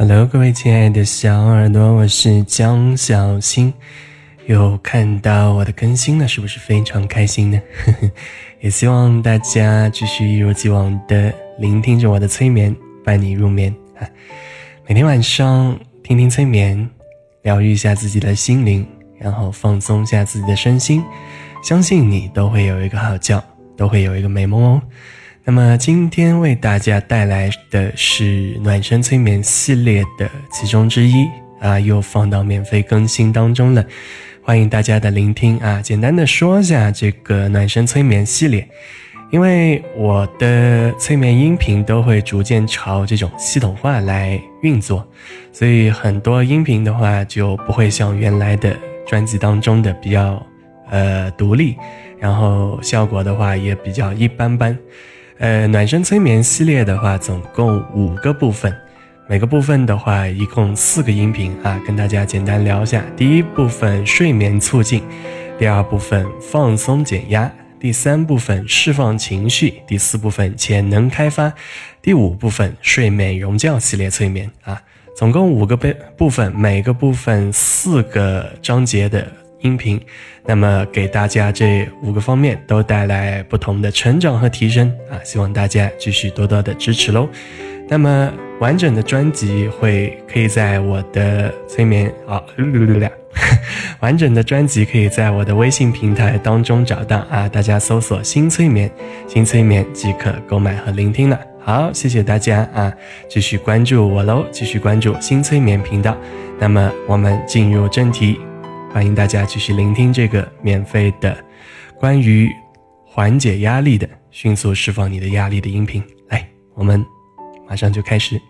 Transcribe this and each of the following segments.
Hello，各位亲爱的小耳朵，我是江小新，又看到我的更新了，是不是非常开心呢？也希望大家继续一如既往的聆听着我的催眠，伴你入眠啊。每天晚上听听催眠，疗愈一下自己的心灵，然后放松一下自己的身心，相信你都会有一个好觉，都会有一个美梦哦。那么今天为大家带来的是暖身催眠系列的其中之一啊，又放到免费更新当中了，欢迎大家的聆听啊。简单的说一下这个暖身催眠系列，因为我的催眠音频都会逐渐朝这种系统化来运作，所以很多音频的话就不会像原来的专辑当中的比较呃独立，然后效果的话也比较一般般。呃，暖身催眠系列的话，总共五个部分，每个部分的话，一共四个音频啊，跟大家简单聊一下。第一部分睡眠促进，第二部分放松减压，第三部分释放情绪，第四部分潜能开发，第五部分睡美容觉系列催眠啊，总共五个部部分，每个部分四个章节的。音频，那么给大家这五个方面都带来不同的成长和提升啊！希望大家继续多多的支持喽。那么完整的专辑会可以在我的催眠啊，完整的专辑可以在我的微信平台当中找到啊！大家搜索“新催眠”，新催眠即可购买和聆听了。好，谢谢大家啊！继续关注我喽，继续关注新催眠频道。那么我们进入正题。欢迎大家继续聆听这个免费的关于缓解压力的、迅速释放你的压力的音频。来，我们马上就开始。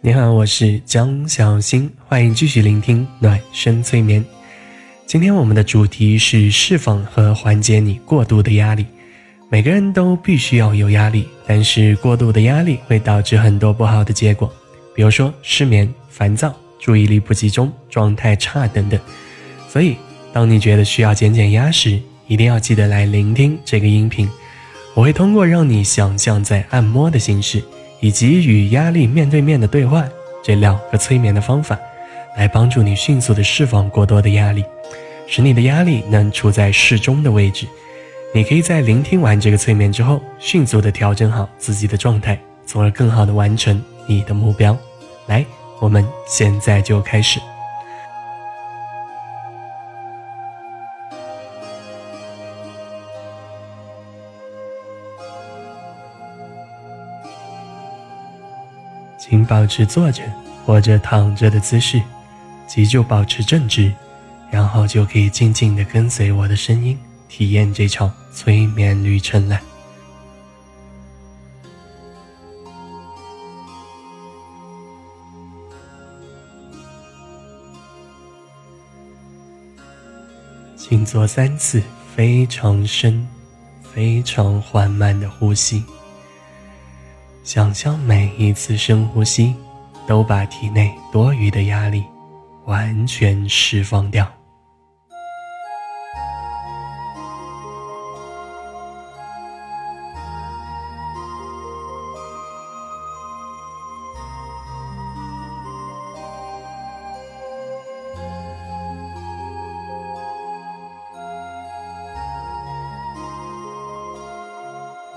你好，我是江小新，欢迎继续聆听暖声催眠。今天我们的主题是释放和缓解你过度的压力。每个人都必须要有压力，但是过度的压力会导致很多不好的结果，比如说失眠、烦躁、注意力不集中、状态差等等。所以，当你觉得需要减减压时，一定要记得来聆听这个音频。我会通过让你想象在按摩的形式，以及与压力面对面的对话这两个催眠的方法，来帮助你迅速的释放过多的压力。使你的压力能处在适中的位置，你可以在聆听完这个催眠之后，迅速的调整好自己的状态，从而更好的完成你的目标。来，我们现在就开始。请保持坐着或者躺着的姿势，脊柱保持正直。然后就可以静静的跟随我的声音，体验这场催眠旅程了。请做三次非常深、非常缓慢的呼吸，想象每一次深呼吸都把体内多余的压力完全释放掉。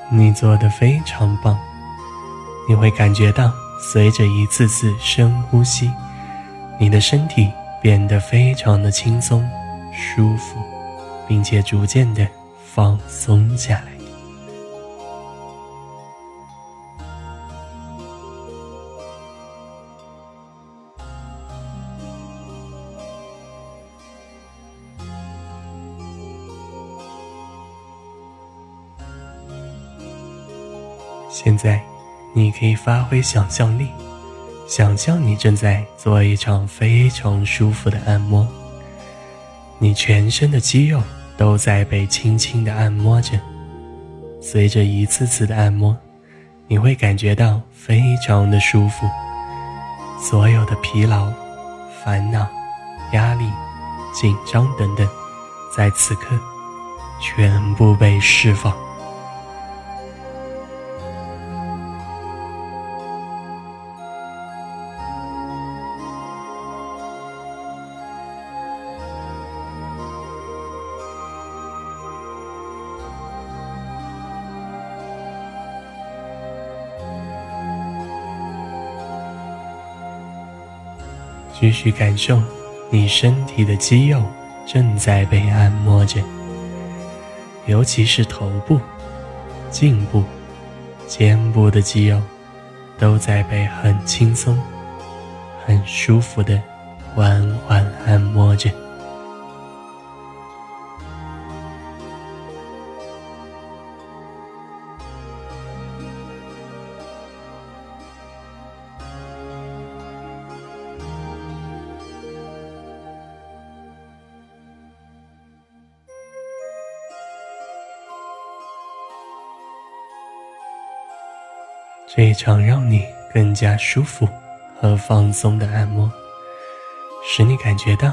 你做的非常棒，你会感觉到随着一次次深呼吸，你的身体变得非常的轻松、舒服，并且逐渐的放松下来。现在，你可以发挥想象力，想象你正在做一场非常舒服的按摩。你全身的肌肉都在被轻轻的按摩着。随着一次次的按摩，你会感觉到非常的舒服。所有的疲劳、烦恼、压力、紧张等等，在此刻全部被释放。继续感受，你身体的肌肉正在被按摩着，尤其是头部、颈部、肩部的肌肉，都在被很轻松、很舒服的缓缓按摩着。这一场让你更加舒服和放松的按摩，使你感觉到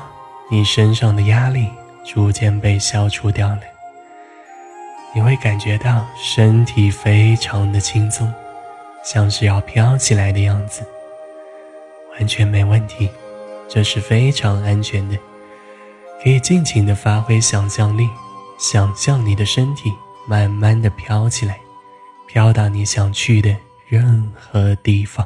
你身上的压力逐渐被消除掉了。你会感觉到身体非常的轻松，像是要飘起来的样子，完全没问题。这是非常安全的，可以尽情的发挥想象力，想象你的身体慢慢的飘起来，飘到你想去的。任何地方，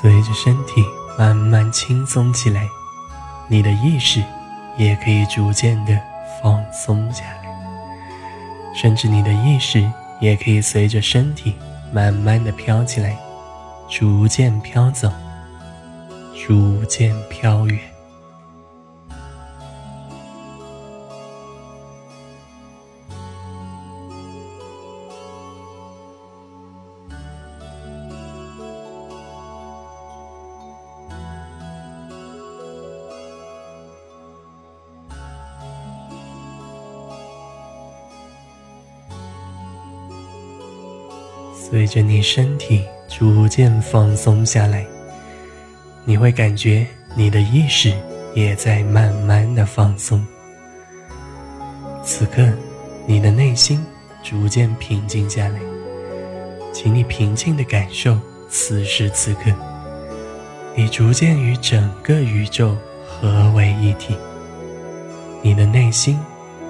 随着身体慢慢轻松起来，你的意识。也可以逐渐的放松下来，甚至你的意识也可以随着身体慢慢的飘起来，逐渐飘走，逐渐飘远。随着你身体逐渐放松下来，你会感觉你的意识也在慢慢的放松。此刻，你的内心逐渐平静下来，请你平静的感受此时此刻，你逐渐与整个宇宙合为一体，你的内心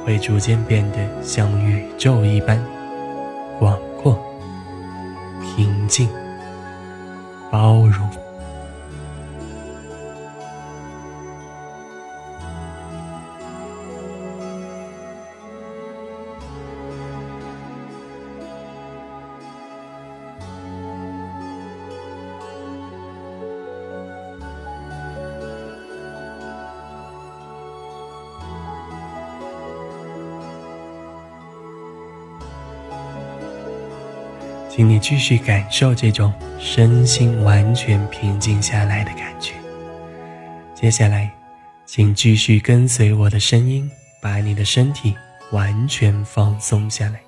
会逐渐变得像宇宙一般广。平静，包容。继续感受这种身心完全平静下来的感觉。接下来，请继续跟随我的声音，把你的身体完全放松下来。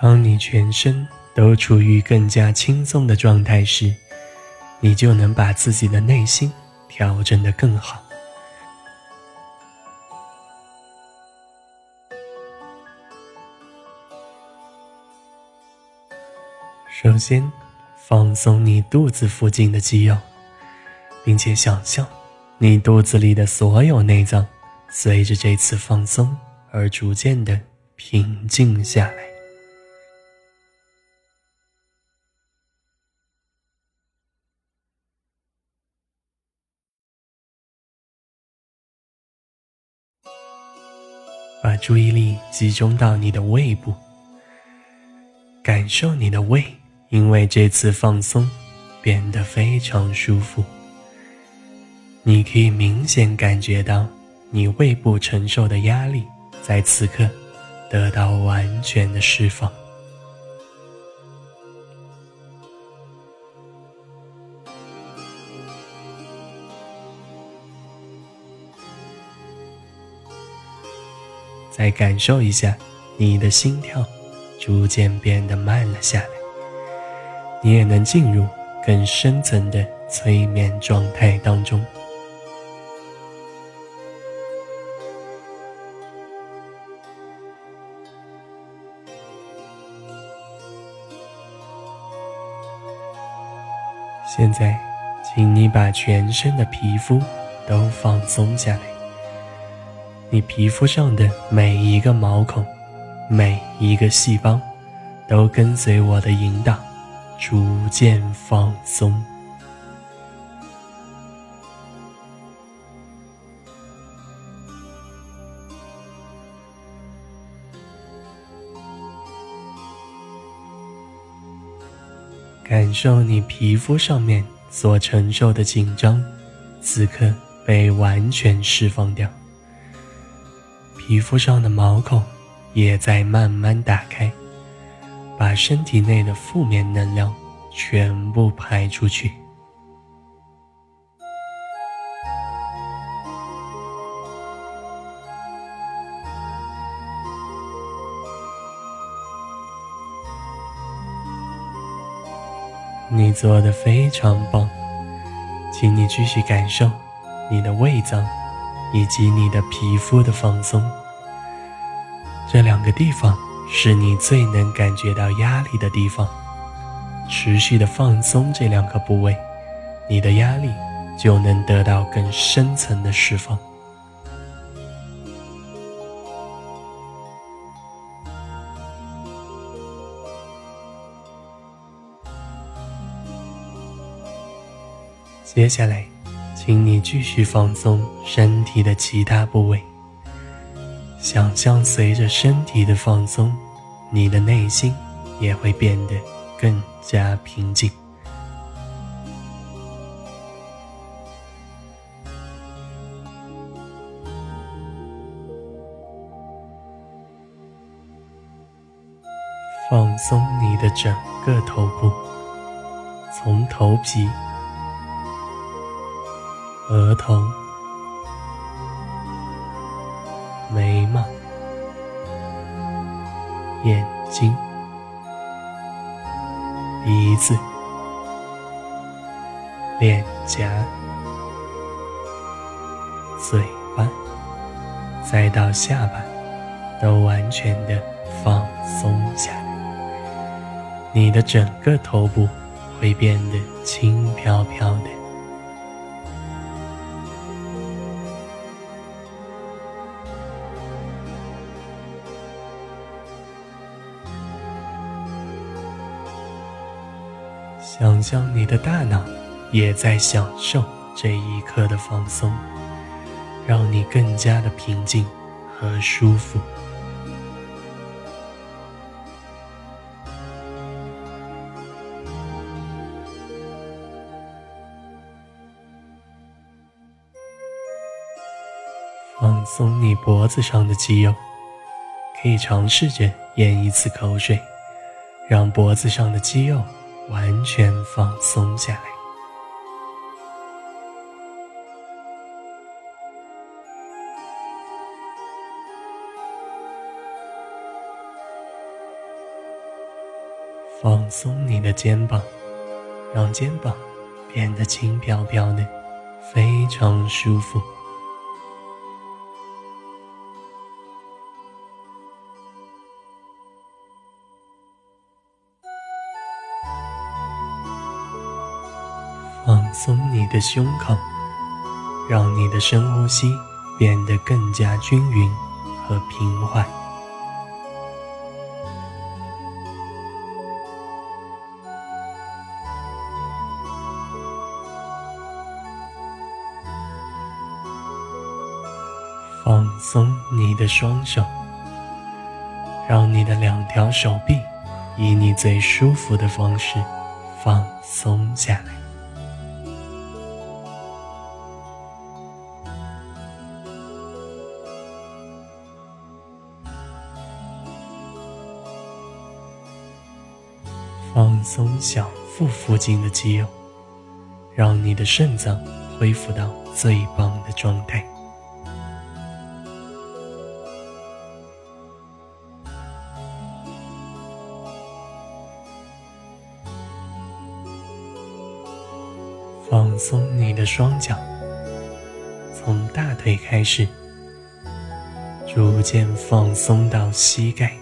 当你全身都处于更加轻松的状态时，你就能把自己的内心调整得更好。首先，放松你肚子附近的肌肉，并且想象你肚子里的所有内脏随着这次放松而逐渐的平静下来。把注意力集中到你的胃部，感受你的胃。因为这次放松变得非常舒服。你可以明显感觉到你胃部承受的压力在此刻得到完全的释放。再感受一下你的心跳逐渐变得慢了下来。你也能进入更深层的催眠状态当中。现在，请你把全身的皮肤都放松下来。你皮肤上的每一个毛孔、每一个细胞，都跟随我的引导，逐渐放松。感受你皮肤上面所承受的紧张，此刻被完全释放掉。皮肤上的毛孔也在慢慢打开，把身体内的负面能量全部排出去。你做的非常棒，请你继续感受你的胃脏以及你的皮肤的放松。这两个地方是你最能感觉到压力的地方，持续的放松这两个部位，你的压力就能得到更深层的释放。接下来，请你继续放松身体的其他部位。想象随着身体的放松，你的内心也会变得更加平静。放松你的整个头部，从头皮。额头、睛、鼻子、脸颊、嘴巴，再到下巴，都完全的放松下来。你的整个头部会变得轻飘飘的。想象你的大脑也在享受这一刻的放松，让你更加的平静和舒服。放松你脖子上的肌肉，可以尝试着咽一次口水，让脖子上的肌肉。完全放松下来，放松你的肩膀，让肩膀变得轻飘飘的，非常舒服。放松你的胸口，让你的深呼吸变得更加均匀和平缓。放松你的双手，让你的两条手臂以你最舒服的方式放松下来。从小腹附近的肌肉让你的肾脏恢复到最棒的状态。放松你的双脚从大腿开始逐渐放松到膝盖。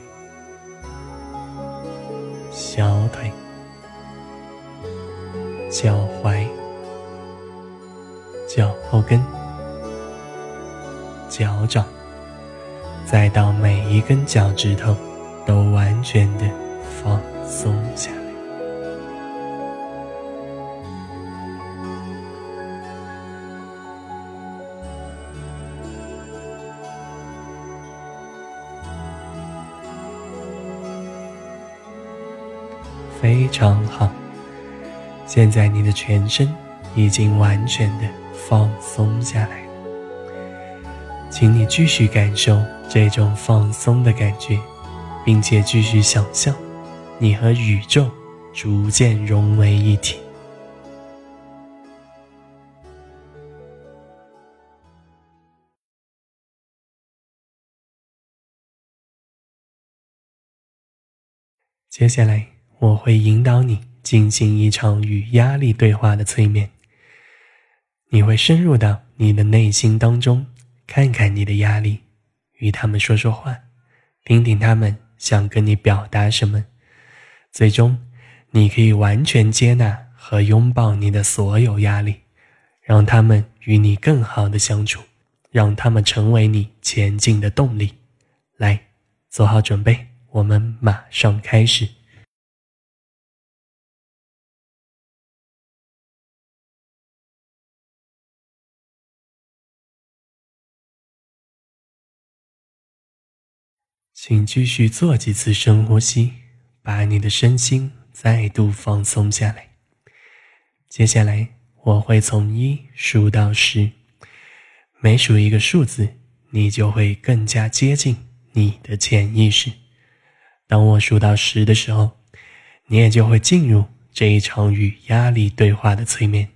脚后跟、脚掌，再到每一根脚趾头，都完全的放松下来。非常好，现在你的全身已经完全的放松下来，请你继续感受这种放松的感觉，并且继续想象你和宇宙逐渐融为一体。接下来。我会引导你进行一场与压力对话的催眠。你会深入到你的内心当中，看看你的压力，与他们说说话，听听他们想跟你表达什么。最终，你可以完全接纳和拥抱你的所有压力，让他们与你更好的相处，让他们成为你前进的动力。来，做好准备，我们马上开始。请继续做几次深呼吸，把你的身心再度放松下来。接下来我会从一数到十，每数一个数字，你就会更加接近你的潜意识。当我数到十的时候，你也就会进入这一场与压力对话的催眠。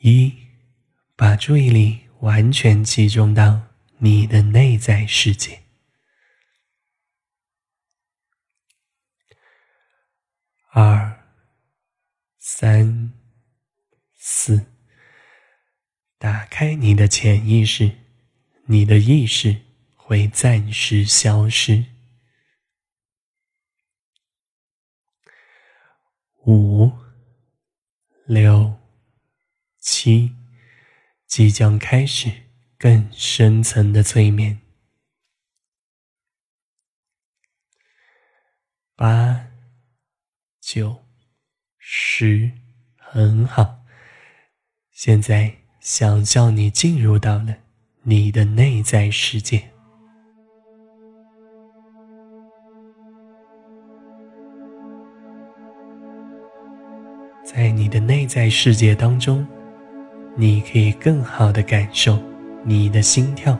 一，把注意力完全集中到你的内在世界。二、三、四，打开你的潜意识，你的意识会暂时消失。五、六。七，即将开始更深层的催眠。八、九、十，很好。现在想象你进入到了你的内在世界，在你的内在世界当中。你可以更好的感受你的心跳、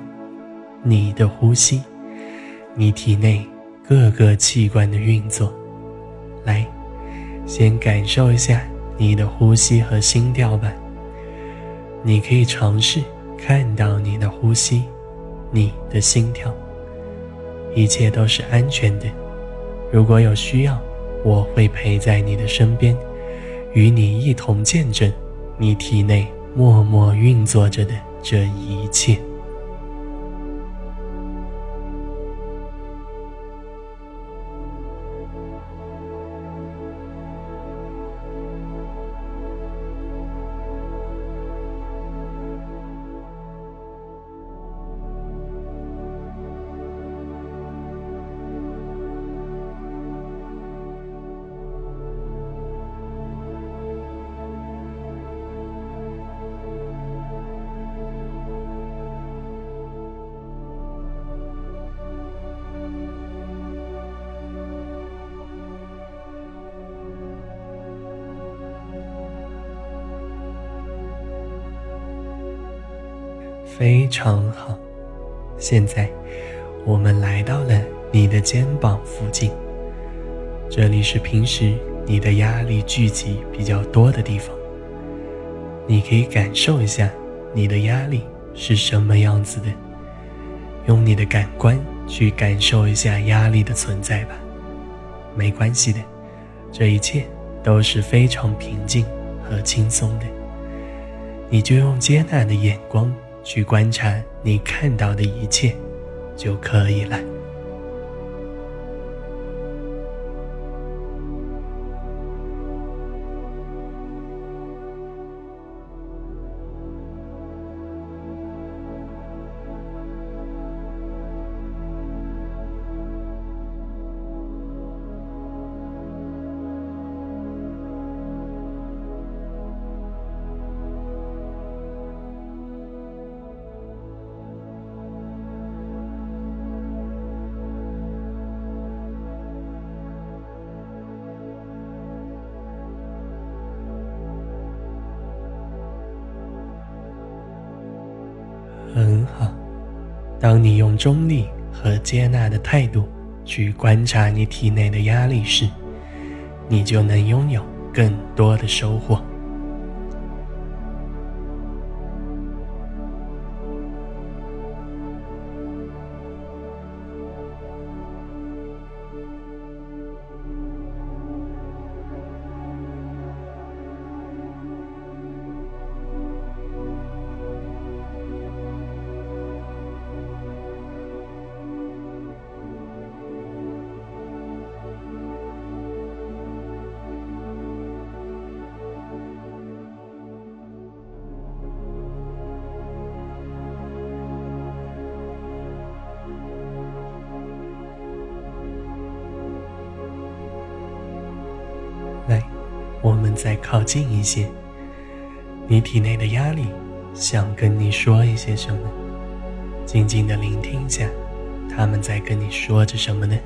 你的呼吸、你体内各个器官的运作。来，先感受一下你的呼吸和心跳吧。你可以尝试看到你的呼吸、你的心跳，一切都是安全的。如果有需要，我会陪在你的身边，与你一同见证你体内。默默运作着的这一切。非常好，现在我们来到了你的肩膀附近，这里是平时你的压力聚集比较多的地方。你可以感受一下你的压力是什么样子的，用你的感官去感受一下压力的存在吧。没关系的，这一切都是非常平静和轻松的。你就用接纳的眼光去观察你看到的一切，就可以了。中立和接纳的态度去观察你体内的压力时，你就能拥有更多的收获。再靠近一些。你体内的压力想跟你说一些什么？静静的聆听一下，他们在跟你说着什么呢？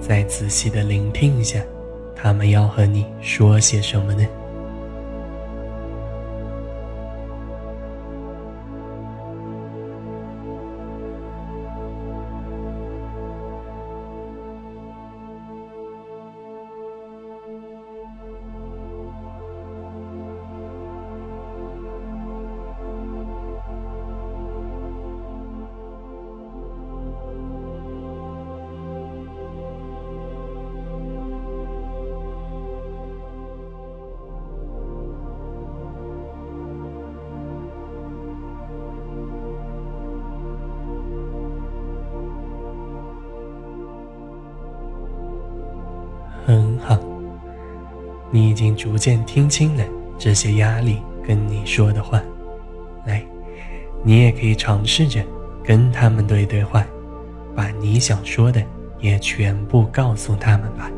再仔细的聆听一下，他们要和你说些什么呢？逐渐听清了这些压力跟你说的话。来，你也可以尝试着跟他们对对话，把你想说的也全部告诉他们吧。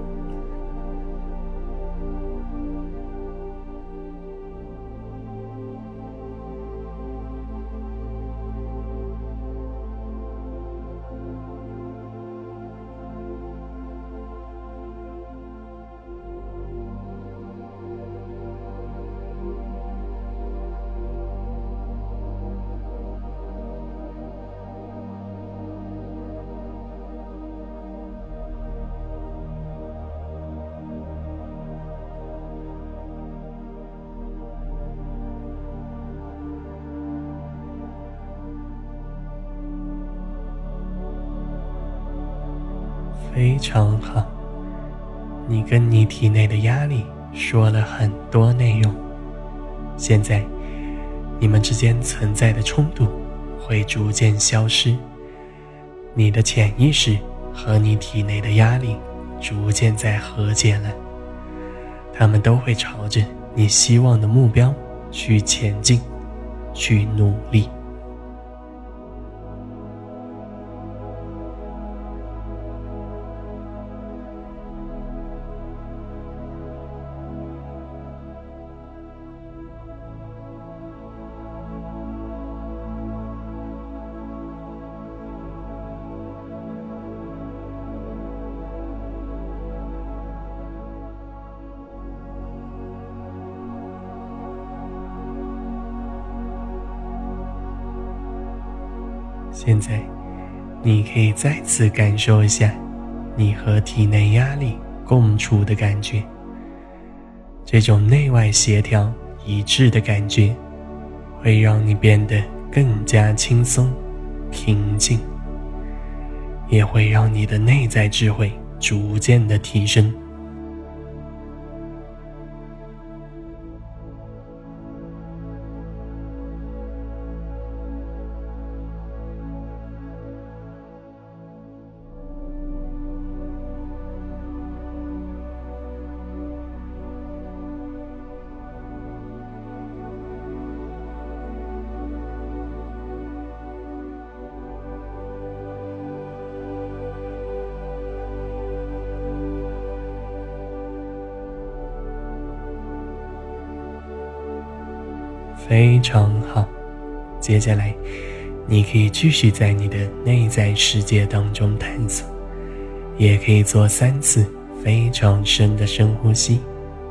你跟你体内的压力说了很多内容。现在，你们之间存在的冲突会逐渐消失，你的潜意识和你体内的压力逐渐在和解了，他们都会朝着你希望的目标去前进，去努力。现在，你可以再次感受一下你和体内压力共处的感觉。这种内外协调一致的感觉，会让你变得更加轻松、平静，也会让你的内在智慧逐渐的提升。非常好，接下来，你可以继续在你的内在世界当中探索，也可以做三次非常深的深呼吸，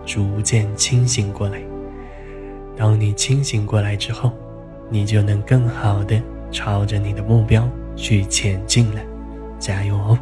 逐渐清醒过来。当你清醒过来之后，你就能更好的朝着你的目标去前进了。加油哦！